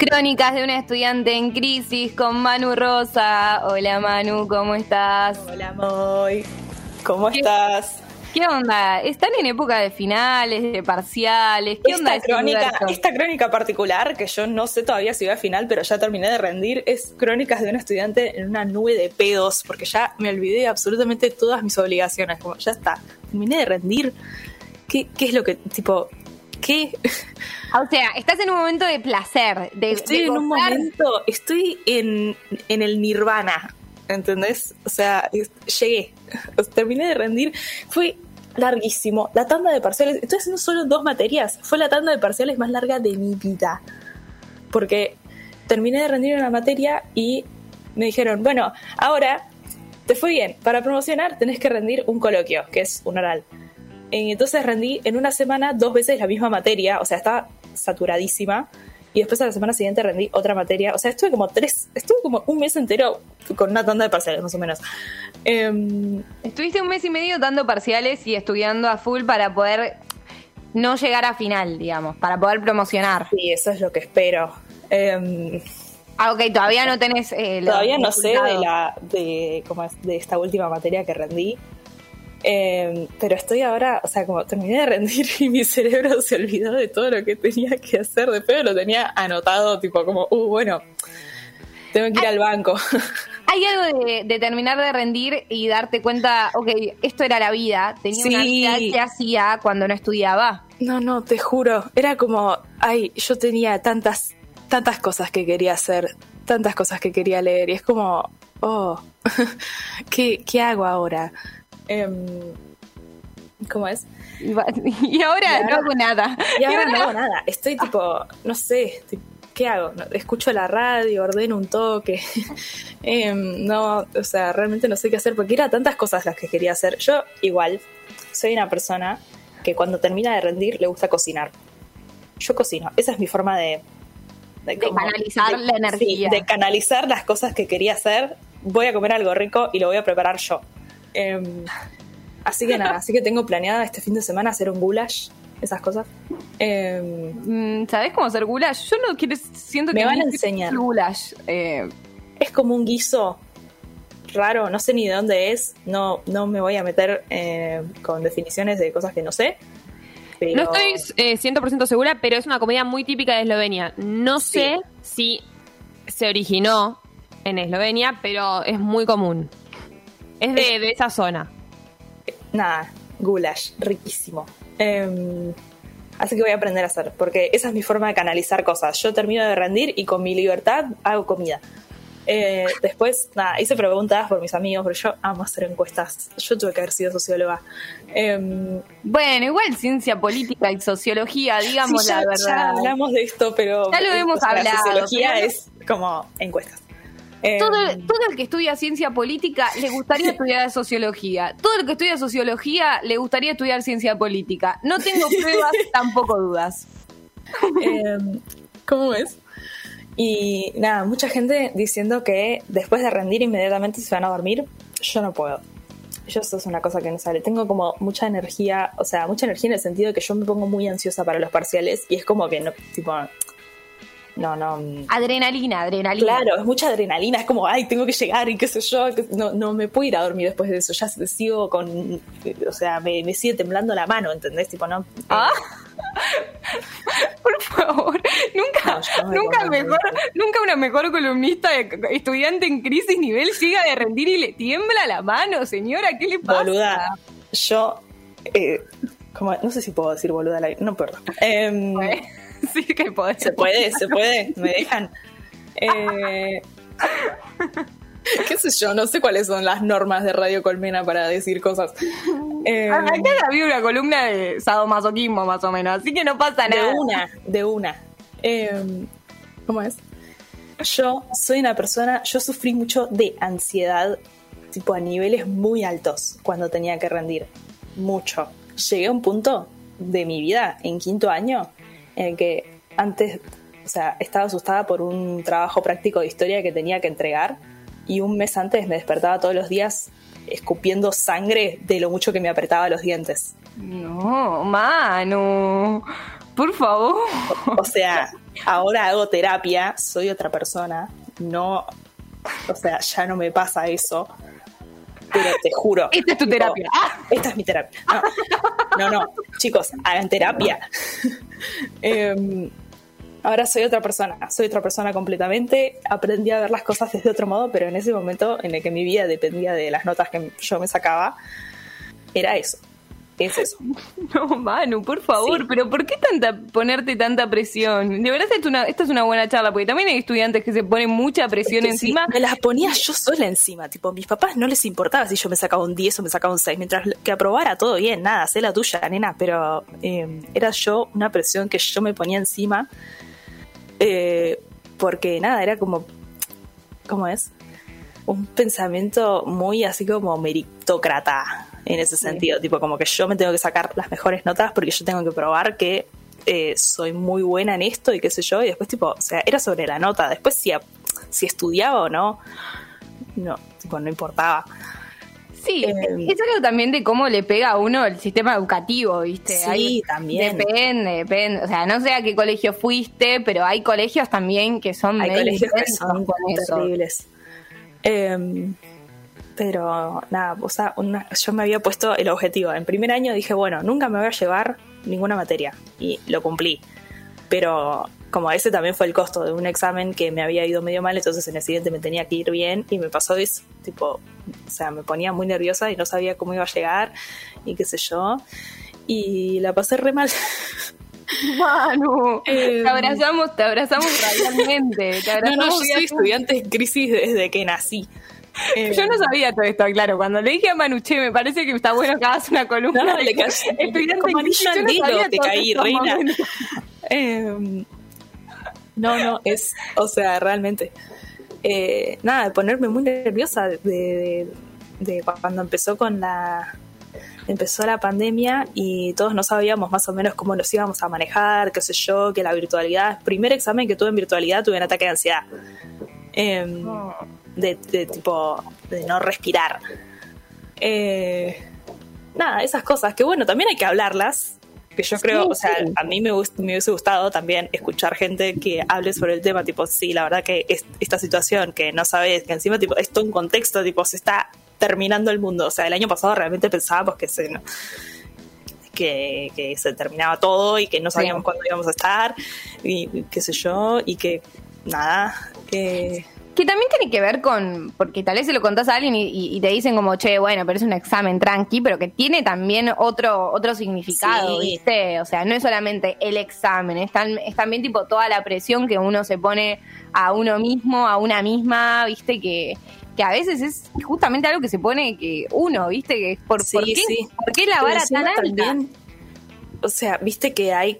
Crónicas de una estudiante en crisis con Manu Rosa. Hola Manu, ¿cómo estás? Hola Moy, ¿cómo estás? ¿Qué onda? ¿Están en época de finales, de parciales? ¿Qué esta onda? Crónica, esta crónica particular, que yo no sé todavía si va a final, pero ya terminé de rendir, es Crónicas de una estudiante en una nube de pedos, porque ya me olvidé de absolutamente todas mis obligaciones. Como ya está, terminé de rendir. ¿Qué, qué es lo que, tipo, qué? O sea, estás en un momento de placer. De, estoy de en un momento, estoy en, en el nirvana, ¿entendés? O sea, es- llegué, terminé de rendir, fue larguísimo. La tanda de parciales, estoy haciendo solo dos materias, fue la tanda de parciales más larga de mi vida. Porque terminé de rendir una materia y me dijeron, bueno, ahora te fue bien, para promocionar tenés que rendir un coloquio, que es un oral. Entonces rendí en una semana dos veces la misma materia, o sea, estaba saturadísima. Y después a la semana siguiente rendí otra materia. O sea, estuve como tres, estuve como un mes entero con una tanda de parciales, más o menos. Em, Estuviste un mes y medio dando parciales y estudiando a full para poder no llegar a final, digamos, para poder promocionar. sí, eso es lo que espero. Ah, ok, todavía no tenés. eh, todavía no sé de la de, cómo es, de esta última materia que rendí. Em, pero estoy ahora, o sea, como terminé de rendir y mi cerebro se olvidó de todo lo que tenía que hacer. Después lo tenía anotado, tipo como, uh, bueno, tengo que ir al banco. Hay algo de, de terminar de rendir y darte cuenta, ok, esto era la vida, tenía una Sí. vida que hacía cuando no estudiaba. No, no, te juro. Era como, ay, yo tenía tantas, tantas cosas que quería hacer, tantas cosas que quería leer. Y es como, oh, ¿qué, qué hago ahora? Em, ¿Cómo es? Y, va- y ahora Y ahora- no hago nada. Y ahora no hago nada. Estoy tipo, no sé, ¿qué hago? Escucho la radio, ordeno un toque. Em, no, o sea, realmente no sé qué hacer porque eran tantas cosas las que quería hacer. Yo, igual, soy una persona que cuando termina de rendir le gusta cocinar. Yo cocino. Esa es mi forma de. De canalizar la energía. sí, de canalizar las cosas que quería hacer. Voy a comer algo rico y lo voy a preparar yo. Em, así que nada, así que tengo planeada este fin de semana hacer un goulash, esas cosas. Em, Mm, ¿Sabés cómo hacer goulash? Yo no quiero, siento Me que van a enseñar. goulash. Eh, es como un guiso raro, no sé ni de dónde es, no, no me voy a meter eh, con definiciones de cosas que no sé. Pero No estoy eh, 100% segura, pero es una comida muy típica de Eslovenia. No Sí. sé si se originó en Eslovenia, pero es muy común. Es de, de esa zona. nada, goulash, riquísimo. Em, así que voy a aprender a hacer, porque esa es mi forma de canalizar cosas. Yo termino de rendir y con mi libertad hago comida. Eh, después, nada, hice preguntas por mis amigos, pero yo amo hacer encuestas. Yo tuve que haber sido socióloga. Em, bueno, igual ciencia política y sociología, digamos sí, ya, la ya verdad. hablamos de esto, pero Ya lo hemos o sea, La hablado, sociología pero es como encuestas. Todo, todo el que estudia ciencia política le gustaría estudiar sociología. Todo el que estudia sociología le gustaría estudiar ciencia política. No tengo pruebas, tampoco dudas. Em, ¿Cómo es? Y nada, mucha gente diciendo que después de rendir inmediatamente se van a dormir. Yo no puedo. Yo eso es una cosa que no sale. Tengo como mucha energía, o sea, mucha energía en el sentido de que yo me pongo muy ansiosa para los parciales y es como que no, tipo, no, no. Adrenalina, adrenalina. Claro, es mucha adrenalina, es como, ay, tengo que llegar y qué sé yo, no, no me puedo ir a dormir después de eso, ya sigo con, o sea, me, me sigue temblando la mano, ¿entendés? Tipo, no. Ah. Por favor, nunca, No, me nunca mejor, nunca una mejor columnista de estudiante en crisis nivel llega de rendir y le tiembla la mano, señora, ¿qué le pasa? Boluda, yo, eh, como, no sé si puedo decir boluda, aire, no puedo. Em, Sí que podés. se puede, se puede, me dejan. Eh, qué sé yo, no sé cuáles son las normas de Radio Colmena para decir cosas. Em, Acá había una columna de sadomasoquismo más o menos, así que no pasa de nada. una, de una. Em, ¿Cómo es? Yo soy una persona, yo sufrí mucho de ansiedad, tipo a niveles muy altos cuando tenía que rendir. Mucho. Llegué a un punto de mi vida, en quinto año, en el que antes, o sea, estaba asustada por un trabajo práctico de historia que tenía que entregar y un mes antes me despertaba todos los días escupiendo sangre de lo mucho que me apretaba los dientes. No, mano. Por favor. O sea, ahora hago terapia, soy otra persona, no, o sea, ya no me pasa eso. Pero te juro. Esta es tu tipo, terapia. Esta es mi terapia. No, no, no. chicos, hagan terapia. Em, ahora soy otra persona, soy otra persona completamente. Aprendí a ver las cosas desde otro modo, pero en ese momento en el que mi vida dependía de las notas que yo me sacaba, era eso. Es eso. No, Manu, por favor, Sí. pero ¿por qué tanta ponerte tanta presión? De verdad, esta es, una, esta es una buena charla, porque también hay estudiantes que se ponen mucha presión Es que sí, encima. me las ponía yo sola encima. Tipo, a mis papás no les importaba si yo me sacaba un 10 o me sacaba un 6. Mientras que aprobara todo bien, nada, sé la tuya, nena. Pero eh, era yo una presión que yo me ponía encima. eh, porque nada, era como. ¿Cómo es? Un pensamiento muy así como meritócrata en ese sentido. Tipo, como que yo me tengo que sacar las mejores notas porque yo tengo que probar que eh, soy muy buena en esto y qué sé yo. Y después, tipo, o sea, era sobre la nota. Después, si, a- si estudiaba o no, no, tipo, no importaba. Sí, Eh, es algo también de cómo le pega a uno el sistema educativo, ¿viste? Sí, también. Depende, depende. O sea, no sé a qué colegio fuiste, pero hay colegios también que son Hay colegios que son terribles. Em, pero nada, o sea, una- yo me había puesto el objetivo. En primer año dije, bueno, nunca me voy a llevar ninguna materia. Y lo cumplí. Pero como ese también fue el costo de un examen que me había ido medio mal, entonces en el siguiente me tenía que ir bien y me pasó eso. Tipo, o sea, me ponía muy nerviosa y no sabía cómo iba a llegar y qué sé yo. Y la pasé re mal. Manu, Eh, te abrazamos, te abrazamos radialmente. Te No, abrazamos no, yo soy estudiante en crisis desde que nací. Eh, Yo no sabía todo esto, claro. Cuando le dije a Manu, che, me parece que está bueno que hagas una columna. No, de le caí- estudiante como anillo al dedo te caí, reina. Eh, no, no, es, o sea, realmente. eh, nada, de ponerme muy nerviosa de, de- de cuando empezó con la. Empezó la pandemia y todos no sabíamos más o menos cómo nos íbamos a manejar, qué sé yo, que la virtualidad. Primer examen que tuve en virtualidad tuve un ataque de ansiedad. Em, de, de tipo, de no respirar. Eh, nada, esas cosas que bueno, también hay que hablarlas. Que yo creo, o sea, a mí me, me hubiese gustado también escuchar gente que hable sobre el tema, tipo, sí, la verdad que es- esta situación que no sabes, que encima, tipo, esto en contexto, tipo, se está terminando el mundo. O sea, el año pasado realmente pensábamos que se, no- que, que se terminaba todo y que no sabíamos Sí. cuándo íbamos a estar, y y qué sé yo, y que nada, que Que también tiene que ver con, porque tal vez se lo contás a alguien y, y- y te dicen como, che, bueno, pero es un examen tranqui, pero que tiene también otro, otro significado, Sí. ¿viste? O sea, no es solamente el examen, es, tam- es también tipo toda la presión que uno se pone a uno mismo, a una misma, ¿viste? Que, que a veces es justamente algo que se pone que uno, ¿viste? Que por, Sí, ¿por, qué, sí. ¿por qué la vara tan alta? también, o sea, viste que hay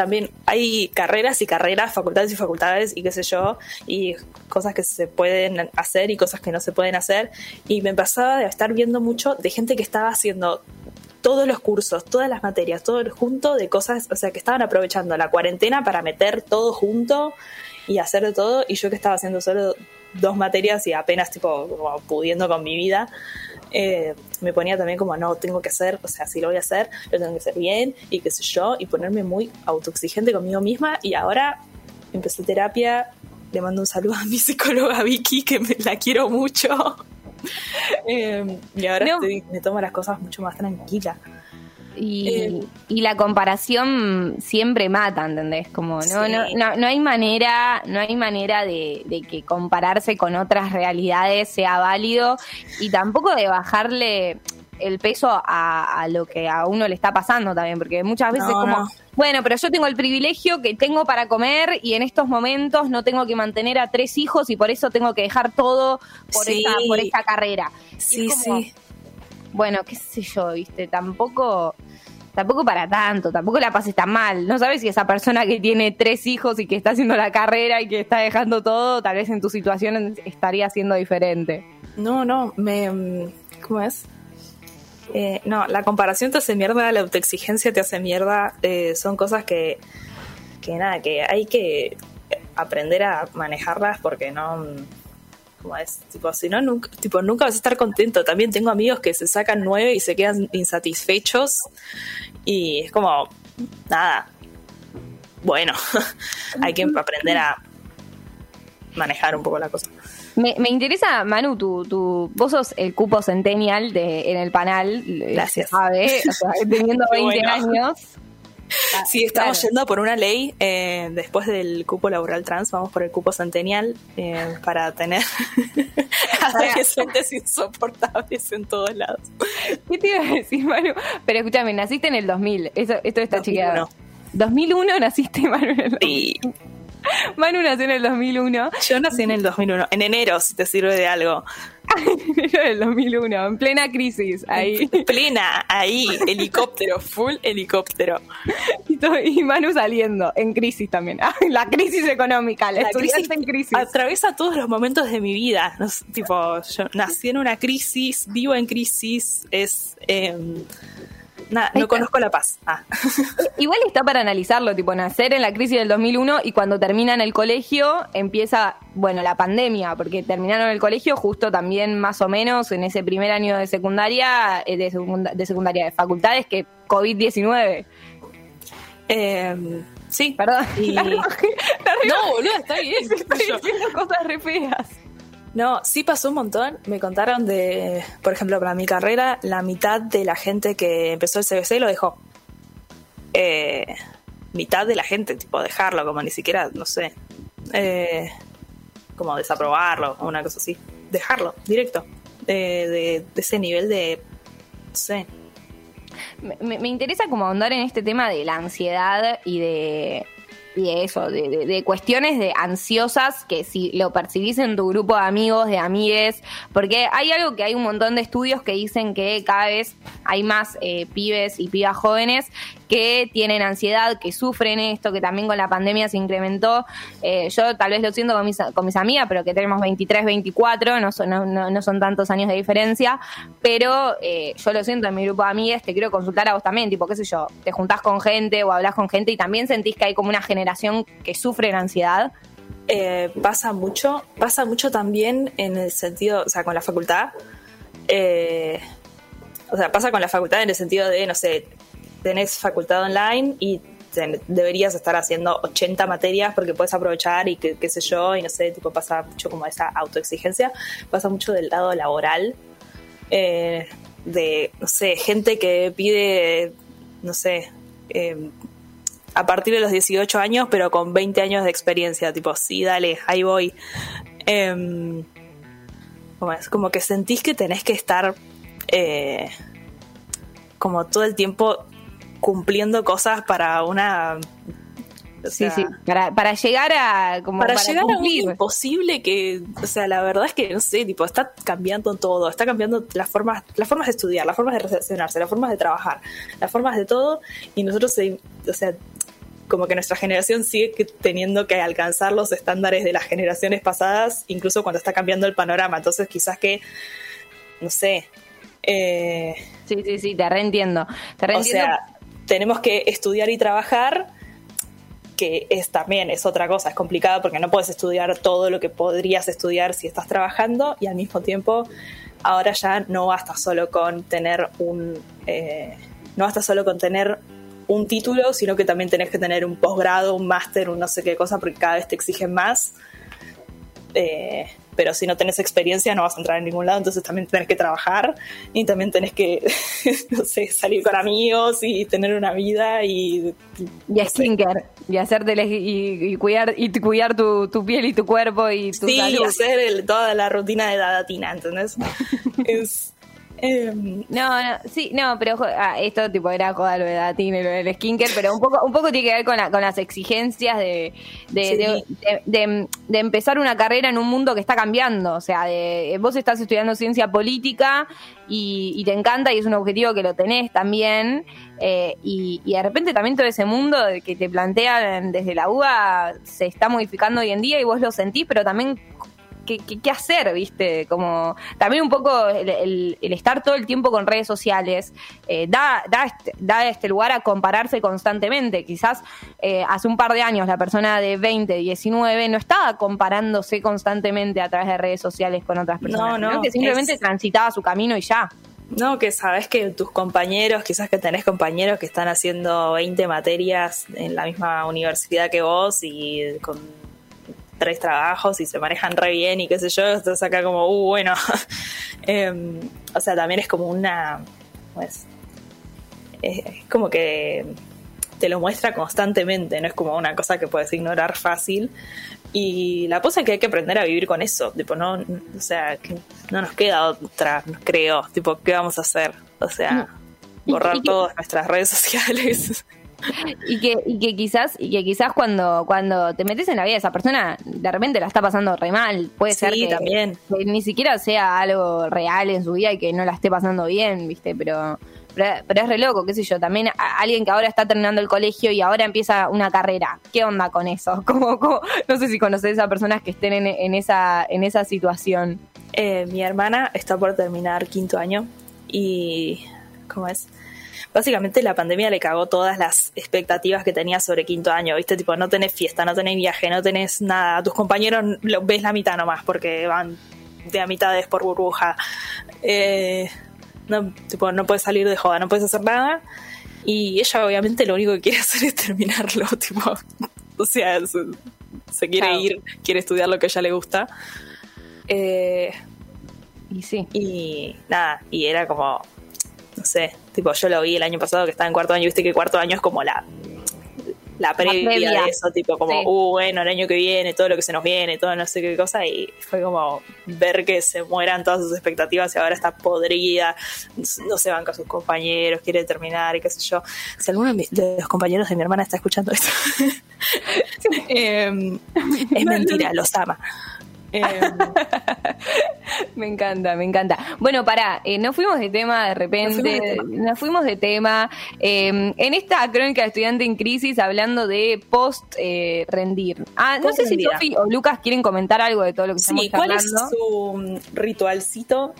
también hay carreras y carreras, facultades y facultades y qué sé yo, y cosas que se pueden hacer y cosas que no se pueden hacer. Y me pasaba de estar viendo mucho de gente que estaba haciendo todos los cursos, todas las materias, todo junto de cosas, o sea, que estaban aprovechando la cuarentena para meter todo junto y hacer de todo, y yo que estaba haciendo solo dos materias y apenas tipo pudiendo con mi vida, eh, me ponía también como, no, tengo que hacer, o sea, si lo voy a hacer, lo tengo que hacer bien y qué sé yo, y ponerme muy autoexigente conmigo misma, y ahora empecé terapia, le mando un saludo a mi psicóloga Vicky, que me la quiero mucho. Eh, y ahora No. estoy- me tomo las cosas mucho más tranquila. Y, Eh, y la comparación siempre mata, ¿entendés? Como no, Sí. no, no, no hay manera, no hay manera de, de que compararse con otras realidades sea válido y tampoco de bajarle el peso a, a lo que a uno le está pasando también, porque muchas veces No, como, no. bueno, pero yo tengo el privilegio que tengo para comer y en estos momentos no tengo que mantener a tres hijos y por eso tengo que dejar todo por, Sí. esa, por esta carrera. Sí, es como, sí. Bueno, qué sé yo, viste, tampoco, tampoco para tanto, tampoco la pases tan mal. No sabes si esa persona que tiene tres hijos y que está haciendo la carrera y que está dejando todo, tal vez en tu situación estaría siendo diferente. No, no, me. ¿Cómo es? Eh, no, la comparación te hace mierda, la autoexigencia te hace mierda. eh, son cosas que, que nada, que hay que aprender a manejarlas porque no. Como es, tipo, si no, nunca, tipo, nunca vas a estar contento. También tengo amigos que se sacan nueve y se quedan insatisfechos y es como, nada, bueno, hay que aprender a manejar un poco la cosa. Me, me interesa, Manu, tu, tu, vos sos el cupo centennial de, en el panel. Gracias. ¿sabe? O sea, teniendo 20 Bueno. años. Sí, estamos Claro. yendo por una ley, eh, después del cupo laboral trans, vamos por el cupo centennial eh, para tener adolescentes insoportables en todos lados. ¿Qué te iba a decir, Manu? Pero escúchame, naciste en el 2000. Eso, esto está 2001. chequeado. 2001 naciste, Manu. En el Y Manu nació en el 2001. yo nací en el 2001, en enero, si te sirve de algo. Enero del 2001, en plena crisis. Ahí. Plena, ahí, helicóptero, full helicóptero. Y, todo- y Manu saliendo, en crisis también. Ah, La crisis económica, la, La crisis en crisis. atraviesa todos los momentos de mi vida. No tipo, yo nací en una crisis, vivo en crisis, es... eh, nada, no conozco la paz. Ah. Igual está para analizarlo, tipo nacer en la crisis del 2001 y cuando terminan el colegio empieza, bueno, la pandemia, porque terminaron el colegio justo también más o menos en ese primer año de secundaria, eh, de, secunda- de secundaria, de facultades, que COVID-19. Eh, sí, Perdón. Y- La la. No, boludo, está bien. Estoy diciendo cosas re feas. No, sí pasó un montón. Me contaron de, por ejemplo, para mi carrera, la mitad de la gente que empezó el CBC lo dejó. Eh, mitad de la gente, tipo, dejarlo, como ni siquiera, no sé, eh, como desaprobarlo o una cosa así. Dejarlo, directo. De, de- ese nivel de, no sé. Me, me- me interesa como ahondar en este tema de la ansiedad y de, y de eso, de, de- de cuestiones de ansiosas que si lo percibís en tu grupo de amigos, de amigues, porque hay algo que hay un montón de estudios que dicen que cada vez hay más eh, pibes y pibas jóvenes que tienen ansiedad, que sufren esto, que también con la pandemia se incrementó. Eh, yo tal vez lo siento con mis, con mis amigas, pero que tenemos 23, 24, no son, tantos años de diferencia, pero eh, yo lo siento en mi grupo de amigas, te quiero consultar a vos también, tipo, qué sé yo, te juntás con gente o hablas con gente y también sentís que hay como una generación que sufre ansiedad. Eh, pasa mucho, pasa mucho también en el sentido, o sea, con la facultad. O sea, pasa con la facultad en el sentido de, no sé, tenés facultad online y deberías estar haciendo 80 materias porque puedes aprovechar y qué sé yo, y no sé, tipo pasa mucho como esa autoexigencia, pasa mucho del lado laboral, eh, de, no sé, gente que pide, no sé, eh, a partir de los 18 años, pero con 20 años de experiencia, tipo, sí, dale, ahí voy. Em, como, es, como que sentís que tenés que estar eh, como todo el tiempo cumpliendo cosas para una... o Sí, sea, sí, para, para llegar a como para, llegar cumplir. a un imposible que, o sea, la verdad es que, no sé, tipo, está cambiando todo, está cambiando las formas, las formas de estudiar, las formas de relacionarse, las formas de trabajar, las formas de todo, y nosotros, o sea, como que nuestra generación sigue teniendo que alcanzar los estándares de las generaciones pasadas, incluso cuando está cambiando el panorama, entonces quizás que, no sé, eh, Sí, sí, sí, te reentiendo. Te o sea, tenemos que estudiar y trabajar, que es también es otra cosa, es complicado porque no puedes estudiar todo lo que podrías estudiar si estás trabajando y al mismo tiempo ahora ya no basta solo con tener un eh, no basta solo con tener un título, sino que también tenés que tener un posgrado, un máster, un no sé qué cosa, porque cada vez te exigen más. Eh, pero si no tenés experiencia no vas a entrar en ningún lado, entonces también tenés que trabajar y también tenés que, no sé, salir con amigos y tener una vida y... y skincare, y hacerte y, y cuidar y cuidar tu, tu piel y tu cuerpo y tu Sí, salud. hacer el- toda la rutina de Dadatina, ¿entendés? es... em, No, no, sí, no, pero ah, esto tipo era joda lo de Datin y lo del skincare, pero un poco, un poco tiene que ver con, la- con las exigencias de, de, Sí. de- de- de- empezar una carrera en un mundo que está cambiando. O sea, de, vos estás estudiando ciencia política y, y te encanta y es un objetivo que lo tenés también. eh, y, y de repente también todo ese mundo que te plantean desde la UBA se está modificando hoy en día y vos lo sentís, pero también qué, qué- qué hacer, ¿viste? Como también un poco el, el- el estar todo el tiempo con redes sociales eh, da, da, este, da este lugar a compararse constantemente. Quizás eh, hace un par de años la persona de 20, 19 no estaba comparándose constantemente a través de redes sociales con otras personas, No, no, sino que simplemente es- transitaba su camino y ya. No, que sabes que tus compañeros, quizás que tenés compañeros que están haciendo 20 materias en la misma universidad que vos y con tres trabajos y se manejan re bien y qué sé yo, estás acá como, uh, bueno. Em, o sea, también es como una. Pues, es, es como que te lo muestra constantemente, no es como una cosa que puedes ignorar fácil. Y la cosa es que hay que aprender a vivir con eso. Tipo, no, o sea, que no nos queda otra, creo. Tipo, ¿qué vamos a hacer? O sea, Y- borrar todas nuestras redes sociales. Y que, y que quizás, y que quizás cuando, cuando te metes en la vida de esa persona, de repente la está pasando re mal. Puede ser que, también. que ni siquiera sea algo real en su vida y que no la esté pasando bien, ¿viste? Pero, pero, pero es re loco, qué sé yo. También a- alguien que ahora está terminando el colegio y ahora empieza una carrera. ¿Qué onda con eso? Como, como- no sé si conoces a personas que estén en, en esa, en esa situación. Eh, mi hermana está por terminar quinto año y. ¿Cómo es? Básicamente la pandemia le cagó todas las expectativas que tenía sobre quinto año, ¿viste? Tipo, no tenés fiesta, no tenés viaje, no tenés nada. Tus compañeros lo- ves la mitad nomás porque van de a mitades por burbuja. Eh, no, tipo, no puedes salir de joda, no puedes hacer nada. Y ella obviamente lo único que quiere hacer es terminarlo, tipo, o sea, se, se quiere Claro. ir, quiere estudiar lo que a ella le gusta. Eh, Y sí. y nada, y era como, no sé, tipo, yo lo vi el año pasado que estaba en cuarto año, viste que cuarto año es como la, la previa, previa. de eso, tipo, como, Sí. uh, bueno, el año que viene, todo lo que se nos viene, todo no sé qué cosa, y fue como ver que se mueran todas sus expectativas y ahora está podrida, no se van con sus compañeros, quiere terminar y qué sé yo. Si alguno de mi- de los compañeros de mi hermana está escuchando esto, em, es mentira, los ama. Em, Me encanta, me encanta. Bueno, pará, eh, nos fuimos de tema de repente, Nos fuimos de tema. Eh, en esta crónica de estudiante en crisis, hablando de post-rendir. ah, no sé si. Sofi o Lucas quieren comentar algo de todo lo que estamos Sí, ¿cuál es su mm, ritualcito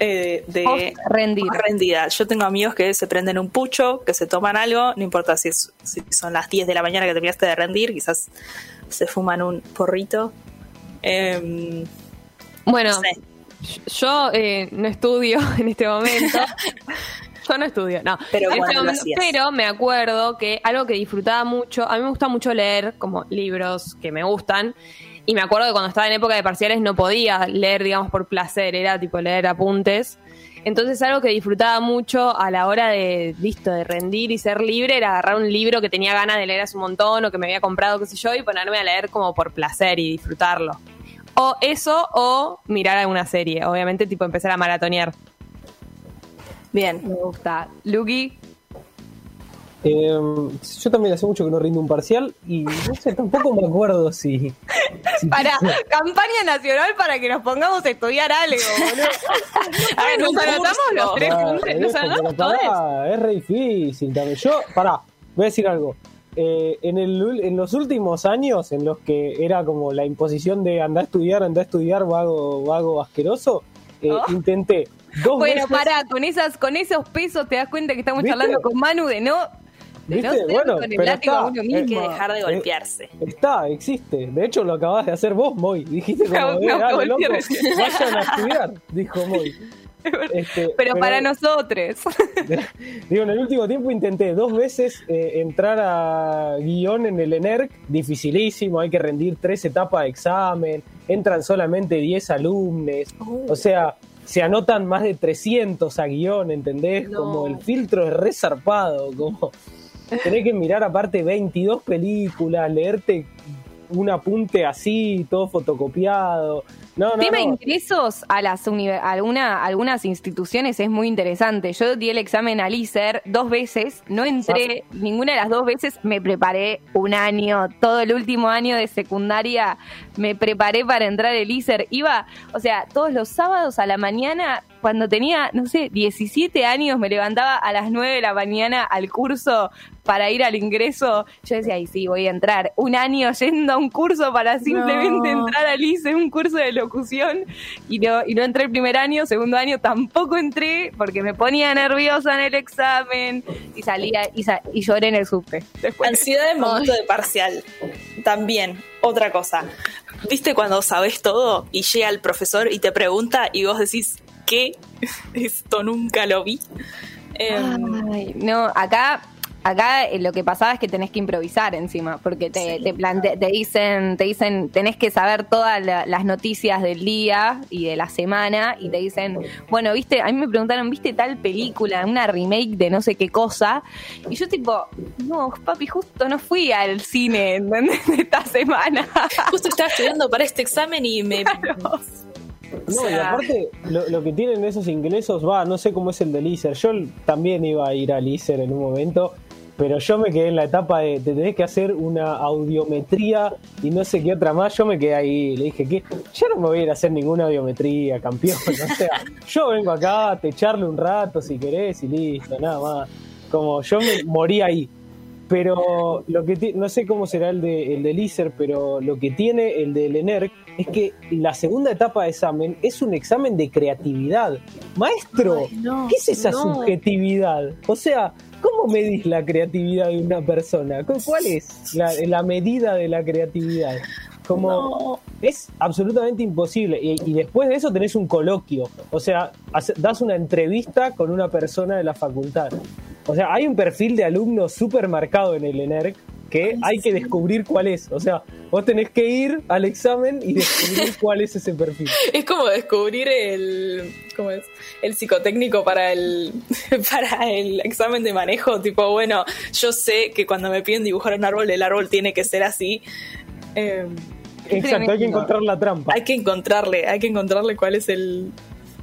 eh, de Post-rendir. rendida? Yo tengo amigos que se prenden un pucho, que se toman algo, no importa si, es- si son las 10 de la mañana que terminaste de rendir, quizás se fuman un porrito. Em, Bueno, no sé. yo eh, no estudio en este momento. Yo no estudio, no. Pero este momento- hacías. pero me acuerdo que algo que disfrutaba mucho, a mí me gusta mucho leer como libros que me gustan. Y me acuerdo que cuando estaba en época de parciales no podía leer, digamos, por placer, era tipo leer apuntes. Entonces algo que disfrutaba mucho a la hora de, listo, de rendir y ser libre era agarrar un libro que tenía ganas de leer hace un montón o que me había comprado, qué sé yo, y ponerme a leer como por placer y disfrutarlo. O eso, o mirar alguna serie. Obviamente, tipo, empezar a maratonear. Bien. Me gusta. Luki, Eh, yo también hace mucho que no rindo un parcial y no sé, tampoco me acuerdo si. si- para campaña nacional para que nos pongamos a estudiar algo, boludo. A ver, nos anotamos los tres juntos, nos anotamos todos. Es re difícil también. Yo, pará, voy a decir algo. Eh, en, el, ul- en los últimos años, en los que era como la imposición de andar a estudiar, andar a estudiar, vago, vago asqueroso, eh, Oh. intenté dos Bueno, veces. pará, con esas, con esos pesos te das cuenta que estamos ¿Viste? charlando con Manu de no, de no ¿Viste? ser Bueno, con el pero látigo a está, uno eh, mismo. Hay que dejar de golpearse. Está, existe. De hecho, lo acabas de hacer vos, Moy. Dijiste como, No, eh, no, dale, volví loco, recién. vayan a estudiar, dijo Moy. Este, pero, para nosotros. Digo, en el último tiempo intenté dos veces eh, entrar a guion en el ENERC, dificilísimo, hay que rendir tres etapas de examen, entran solamente 10 alumnos, o sea, se anotan más de 300 a guion, ¿entendés? No. Como el filtro es re zarpado, como tenés que mirar aparte 22 películas, leerte un apunte así, todo fotocopiado. No, no, Tema no. ingresos a las alguna, algunas instituciones es muy interesante. Yo di el examen al ISER dos veces, no entré ninguna de las dos veces, me preparé un año, todo el último año de secundaria me preparé para entrar al ISER. Iba, o sea, todos los sábados a la mañana cuando tenía, no sé, 17 años, me levantaba a las 9 de la mañana al curso para ir al ingreso. Yo decía, ay, sí, voy a entrar. Un año yendo a un curso para simplemente entrar al ICE, un curso de locución. Y no, y no entré el primer año, segundo año tampoco entré porque me ponía nerviosa en el examen y salía y, sa- y lloré en el subte. Después, Ansiedad en momento de parcial. También, otra cosa. ¿Viste cuando sabes todo y llega el profesor y te pregunta y vos decís, ¿qué? Esto nunca lo vi. Em, Ay, no, acá, acá eh, lo que pasaba es que tenés que improvisar encima, porque te, Sí. te, plante- te dicen, te dicen, tenés que saber todas la- las noticias del día y de la semana, y te dicen, bueno, viste, a mí me preguntaron, ¿viste tal película, una remake de no sé qué cosa? Y yo tipo, no, papi, justo no fui al cine ¿entendés? esta semana. justo estaba estudiando para este examen y me... No, O y aparte, lo, lo que tienen esos ingresos, va, no sé cómo es el del ISER. Yo también iba a ir al ISER en un momento, pero yo me quedé en la etapa de te tenés que hacer una audiometría y no sé qué otra más. Yo me quedé ahí, le dije que yo no me voy a ir a hacer ninguna audiometría, campeón. O sea, yo vengo acá a techarle un rato si querés y listo, nada más. Como yo me morí ahí. Pero lo que no sé cómo será el de el del ISER, pero lo que tiene el del ENERC es que la segunda etapa de examen es un examen de creatividad. Maestro, Ay, no, ¿qué es esa no. subjetividad? O sea, ¿cómo medís la creatividad de una persona? ¿Cu- ¿Cuál es la, la medida de la creatividad? Como No. es absolutamente imposible. Y, y después de eso tenés un coloquio. O sea, das una entrevista con una persona de la facultad. O sea, hay un perfil de alumno súper marcado en el ENERC que hay que descubrir cuál es. O sea, vos tenés que ir al examen y descubrir cuál es ese perfil. Es como descubrir el, ¿cómo es? el psicotécnico para el, para el examen de manejo. Tipo, bueno, yo sé que cuando me piden dibujar un árbol, el árbol tiene que ser así. Eh, Exacto, hay que encontrar la trampa. hay que encontrarle, hay que encontrarle cuál es el,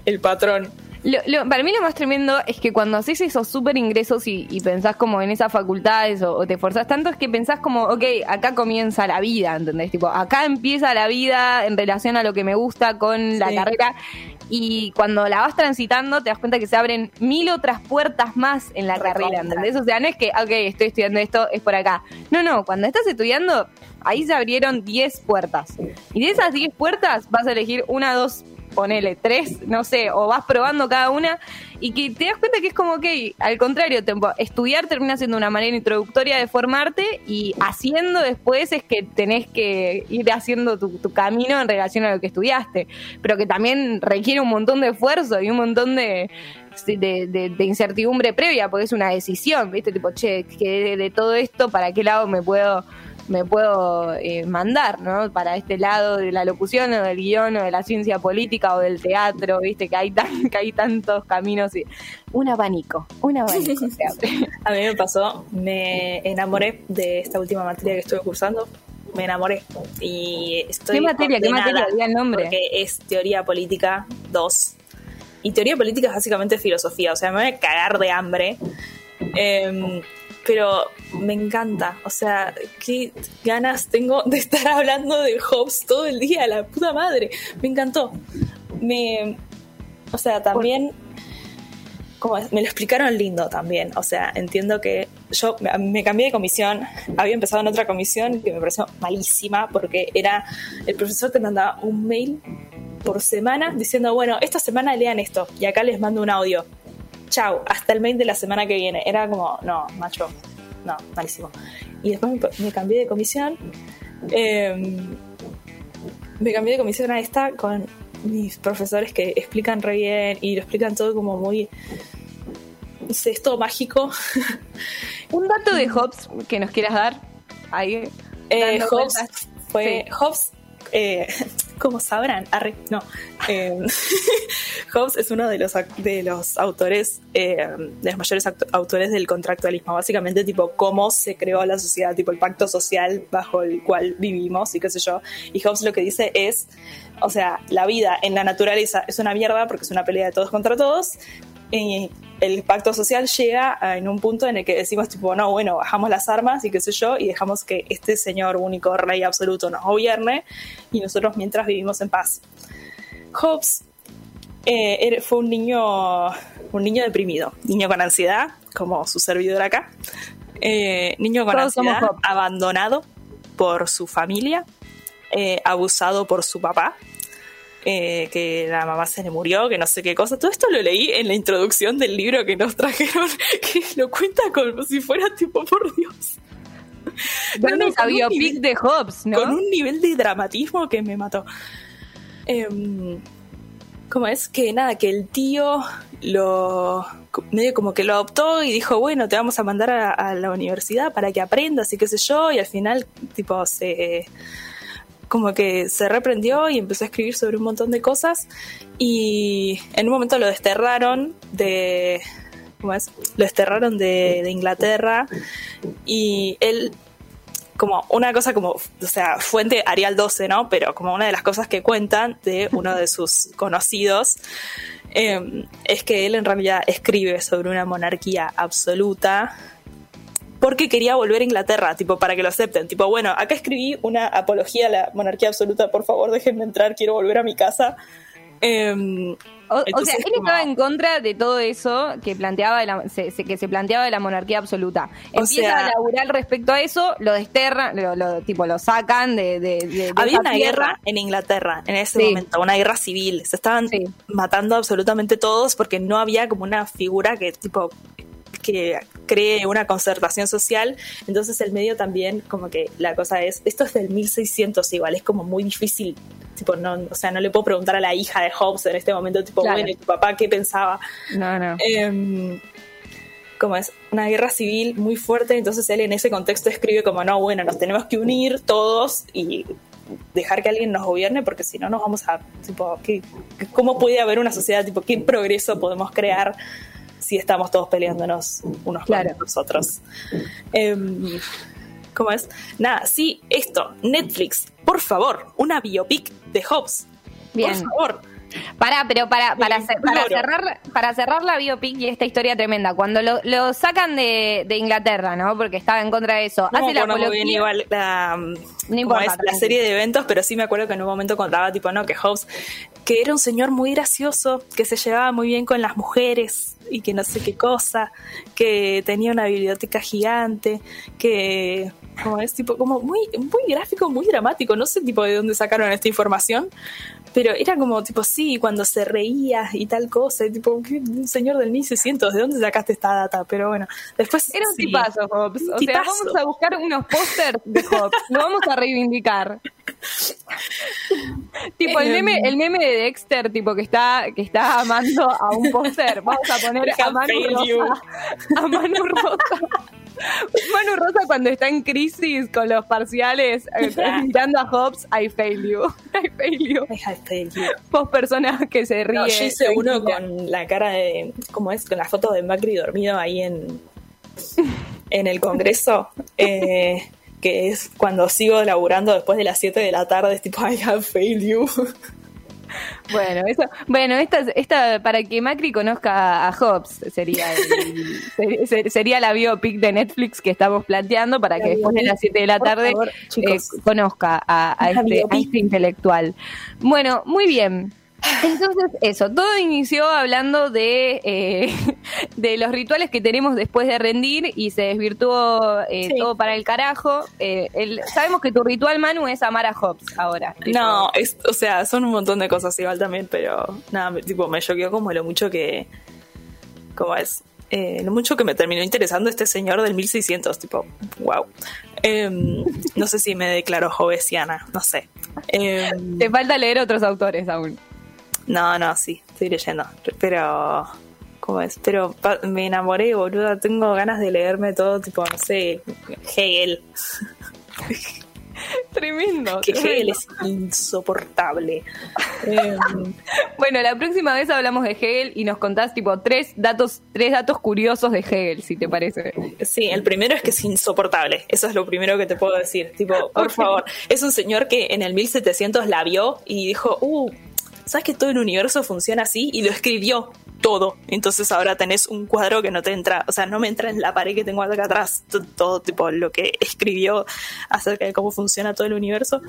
el patrón. Lo- lo- para mí lo más tremendo es que cuando haces esos súper ingresos y, y pensás como en esas facultades o, o te esforzás tanto, es que pensás como, ok, acá comienza la vida, ¿entendés? Tipo, acá empieza la vida en relación a lo que me gusta con la carrera. Y cuando la vas transitando, te das cuenta que se abren mil otras puertas más en la Recontra. carrera, ¿entendés? O sea, no es que, ok, estoy estudiando esto, es por acá. No, no, cuando estás estudiando, ahí se abrieron 10 puertas. Y de esas 10 puertas vas a elegir una, dos, ponele tres, no sé, o vas probando cada una y que te das cuenta que es como, ok, al contrario, estudiar termina siendo una manera introductoria de formarte y haciendo después es que tenés que ir haciendo tu, camino en relación a lo que estudiaste, pero que también requiere un montón de esfuerzo y un montón de, incertidumbre previa, porque es una decisión, ¿viste? Tipo, che, que de todo esto, ¿para qué lado me puedo me puedo eh, mandar, ¿no? Para este lado de la locución o del guion o de la ciencia política o del teatro, viste que hay tan, que hay tantos caminos y un abanico, un abanico. A mí me pasó, me enamoré de esta última materia que estuve cursando. Me enamoré. Y estoy. ¿Qué materia? ¿Qué materia? Diga el nombre. Porque es teoría política 2. Y teoría política es básicamente filosofía. O sea, me voy a cagar de hambre. Em, pero me encanta. O sea, qué ganas tengo de estar hablando de Hobbes todo el día, la puta madre. Me encantó. Me. O sea, también. como me lo explicaron lindo también. O sea, entiendo que yo me- me cambié de comisión, había empezado en otra comisión que me pareció malísima porque era el profesor te mandaba un mail por semana diciendo, bueno, esta semana lean esto y acá les mando un audio. Chau, hasta el mail de la semana que viene. Era como, no, macho, no, malísimo. Y después me, me cambié de comisión. eh, me cambié de comisión a esta con mis profesores que explican re bien y lo explican todo como muy. Todo mágico. Un dato de Hobbes que nos quieras dar. Ahí. Eh, Hobbes fue. Sí. Hobbes, eh, como sabrán, arre, no. Eh, Hobbes es uno de los, de los autores, eh, de los mayores autores del contractualismo. Básicamente, tipo, cómo se creó la sociedad, tipo, el pacto social bajo el cual vivimos y qué sé yo. Y Hobbes lo que dice es. O sea, la vida en la naturaleza es una mierda porque es una pelea de todos contra todos. Y el pacto social llega a- en un punto en el que decimos tipo, no, bueno, bajamos las armas y qué sé yo, y dejamos que este señor único rey absoluto nos gobierne y nosotros mientras vivimos en paz. Hobbes eh, fue un niño, un niño deprimido, niño con ansiedad, como su servidor acá. Eh, niño con Todos ansiedad, abandonado por su familia, eh, abusado por su papá, eh, que la mamá se le murió, que no sé qué cosa. Todo esto lo leí en la introducción del libro que nos trajeron, que lo cuenta como si fuera tipo, por Dios. No, no, con un biopic nivel- de Hobbes, ¿no? con un nivel de dramatismo que me mató. Em, ¿Cómo es? Que nada, que el tío lo medio como que lo adoptó y dijo, bueno, te vamos a mandar a, a la universidad para que aprendas y qué sé yo, y al final tipo se como que se reprendió y empezó a escribir sobre un montón de cosas y en un momento lo desterraron de ¿cómo es? Lo desterraron de, de Inglaterra y él como una cosa como, o sea, fuente Arial 12, ¿no? Pero como una de las cosas que cuentan de uno de sus conocidos eh, es que él en realidad escribe sobre una monarquía absoluta porque quería volver a Inglaterra, tipo, para que lo acepten. Tipo, bueno, acá escribí una apología a la monarquía absoluta, por favor, déjenme entrar, quiero volver a mi casa. Eh, O, sea, él como- estaba en contra de todo eso que planteaba de la, se- se- que se planteaba de la monarquía absoluta. Empieza sea- a laburar respecto a eso, lo desterran, lo, lo- tipo lo sacan de, de, de- Había una tierra. guerra en Inglaterra en ese Sí. momento, una guerra civil. Se estaban Sí. matando absolutamente todos porque no había como una figura que tipo que cree una concertación social. Entonces el medio también como que la cosa es, esto es del 1600 igual, es como muy difícil. Tipo, no, o sea, no le puedo preguntar a la hija de Hobbes en este momento, tipo, Claro. bueno, ¿y tu papá qué pensaba? No, no. Em, como es una guerra civil muy fuerte, entonces él en ese contexto escribe como, no, bueno, nos tenemos que unir todos y dejar que alguien nos gobierne porque si no nos vamos a, tipo, ¿qué, ¿cómo puede haber una sociedad, tipo, qué progreso podemos crear si estamos todos peleándonos unos Claro. con los otros? Em, ¿Cómo es? Nada, sí, esto, Netflix, por favor, una biopic de Hobbes. Bien. Por favor. Para, pero para, para, cerrar, para cerrar la biopic y esta historia tremenda, cuando lo, lo sacan de, de Inglaterra, ¿no? Porque estaba en contra de eso. No hace la acuerdo muy bien apología- igual la, como importa, es, la serie de eventos, pero sí me acuerdo que en un momento contaba, tipo, no, que Hobbes, que era un señor muy gracioso, que se llevaba muy bien con las mujeres y que no sé qué cosa, que tenía una biblioteca gigante, que como es tipo como muy muy gráfico, muy dramático, no sé tipo de dónde sacaron esta información, pero era como tipo sí, cuando se reía y tal cosa, y tipo un señor del 1600, ¿de dónde sacaste esta data? Pero bueno, después Era un sí. tipazo, Hobbes. Un O sea, vamos a buscar unos pósters de Hobbes. lo vamos a reivindicar. tipo el Em. meme, el meme de Dexter, tipo que está, que está amando a un póster. Vamos a poner a Manu. Rosa. A Manu Rosa. Manu Rosa cuando está en crisis con los parciales, eh, mirando a Hobbes, I fail you. I fail you. I failed you. Vos personas que se ríen. No, yo hice uno con la cara de. ¿Cómo es? Con la foto de Macri dormido ahí en. En el Congreso. eh, que es cuando sigo laburando después de las 7 de la tarde. Es tipo, I have failed you. Bueno, eso, bueno, esta, esta, para que Macri conozca a Hobbes, sería el- ser- ser- sería la biopic de Netflix que estamos planteando para que después de las 7 de la tarde favor, eh, conozca a, este, a este intelectual. Bueno, muy bien. Entonces, eso, todo inició hablando de, eh, de los rituales que tenemos después de rendir y se desvirtuó eh, Sí. todo para el carajo. Eh, el- sabemos que tu ritual, Manu, es amar a Hobbes ahora. No, es, o sea, son un montón de cosas igual también, pero nada, me, tipo, me choqueó como lo mucho que. ¿Cómo es? Eh, lo mucho que me terminó interesando este señor del 1600, tipo, wow. Em, no sé si me declaro jovesiana, no sé. Em, Te falta leer otros autores aún. No, no, sí, estoy leyendo, pero. ¿Cómo es? Pero me enamoré, boluda. Tengo ganas de leerme todo, tipo, no sé, Hegel. Tremendo. Que tremendo. Hegel es insoportable. Em, Bueno, la próxima vez hablamos de Hegel y nos contás tipo tres datos, tres datos curiosos de Hegel, si te parece. Sí, el primero es que es insoportable. Eso es lo primero que te puedo decir. Tipo, por favor. Es un señor que en el 1700 la vio y dijo, uh, ¿sabes que todo el universo funciona así? Y lo escribió todo. Entonces ahora tenés un cuadro que no te entra, o sea, no me entra en la pared que tengo acá atrás. Todo, tipo lo que escribió acerca de cómo funciona todo el universo.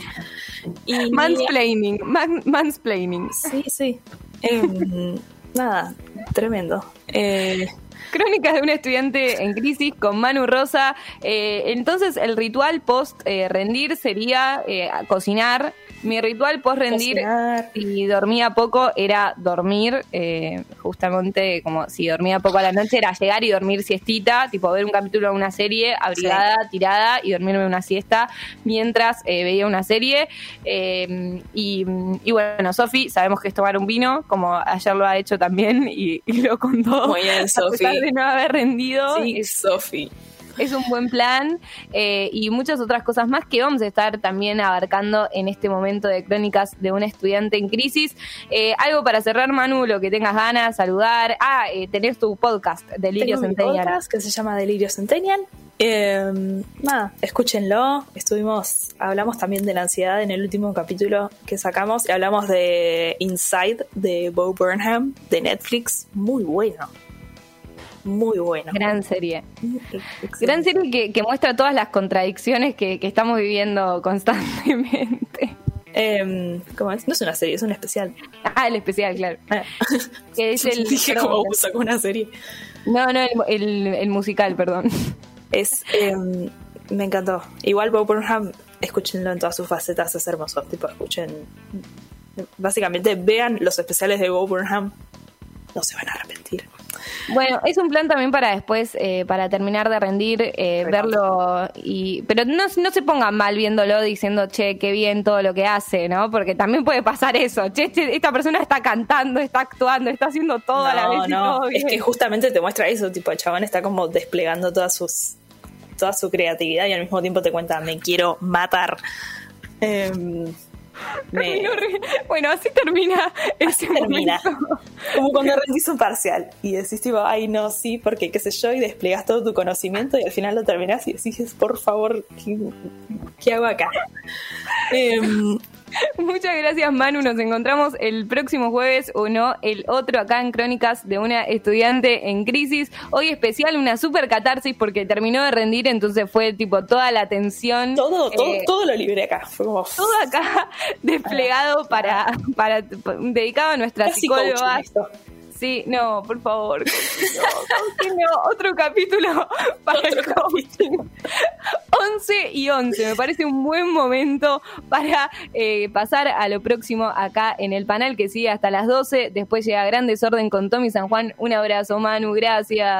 Y Mansplaining, man- mansplaining. Sí, sí. Em, nada, tremendo. Eh, Crónicas de un estudiante en crisis con Manu Rosa. Eh, entonces, el ritual post eh, rendir sería eh, cocinar. Mi ritual post rendir cocinar. si dormía poco era dormir, eh, justamente como si dormía poco a la noche era llegar y dormir siestita, tipo ver un capítulo de una serie abrigada, tirada y dormirme una siesta mientras eh, veía una serie. Eh, y, y bueno, Sofi, sabemos que es tomar un vino, como ayer lo ha hecho también y, y lo contó. Muy bien, Sofi. de no haber rendido, sí, Sofi. Es un buen plan eh, y muchas otras cosas más que vamos a estar también abarcando en este momento de crónicas de un estudiante en crisis. Eh, algo para cerrar, Manu, lo que tengas ganas, saludar. Ah, eh, tenés tu podcast, Delirio Tengo mi Centennial. podcast que se llama Delirio Centennial. Eh, nada, escúchenlo. Estuvimos, hablamos también de la ansiedad en el último capítulo que sacamos y hablamos de Inside de Bo Burnham de Netflix. Muy bueno. Muy bueno. Gran serie. Excelente. Gran serie que, que muestra todas las contradicciones que, que estamos viviendo constantemente. Eh, ¿Cómo es? No es una serie, es un especial. Ah, el especial, claro. Ah. Que es el, Dije como sacó una serie. no, no, el, el- el musical, perdón. Es, eh, me encantó. Igual Bo Burnham, escúchenlo en todas sus facetas, es hermoso. Tipo, escuchen. Básicamente, vean los especiales de Bo Burnham. No se van a arrepentir. Bueno, es un plan también para después, eh, para terminar de rendir, eh, verlo y... Pero no, no se pongan mal viéndolo diciendo, che, qué bien todo lo que hace, ¿no? Porque también puede pasar eso. Che, este- esta persona está cantando, está actuando, está haciendo todo a la vez y todo es que justamente te muestra eso. Tipo, el chabón está como desplegando todas sus toda su creatividad y al mismo tiempo te cuenta, me quiero matar. Em, me- Bueno, así termina Así ese termina. momento. Como cuando rendís un parcial y decís tipo, ay no, sí, porque qué sé yo, y desplegas todo tu conocimiento y al final lo terminás y decís, por favor, ¿qué, qué hago acá? Em, Muchas gracias, Manu. Nos encontramos el próximo jueves o no, el otro acá en Crónicas de una estudiante en crisis. Hoy especial, una super catarsis porque terminó de rendir, entonces fue tipo toda la tensión. todo, todo, eh, todo lo libré acá. Fue como todo acá desplegado para, para dedicado a nuestra casi psicóloga. Sí, no, por favor. Otro capítulo para Otro el coaching. 11 y 11, me parece un buen momento para eh, pasar a lo próximo acá en el panel que sigue hasta las 12. Después llega Gran Desorden con Tommy San Juan. Un abrazo, Manu, gracias.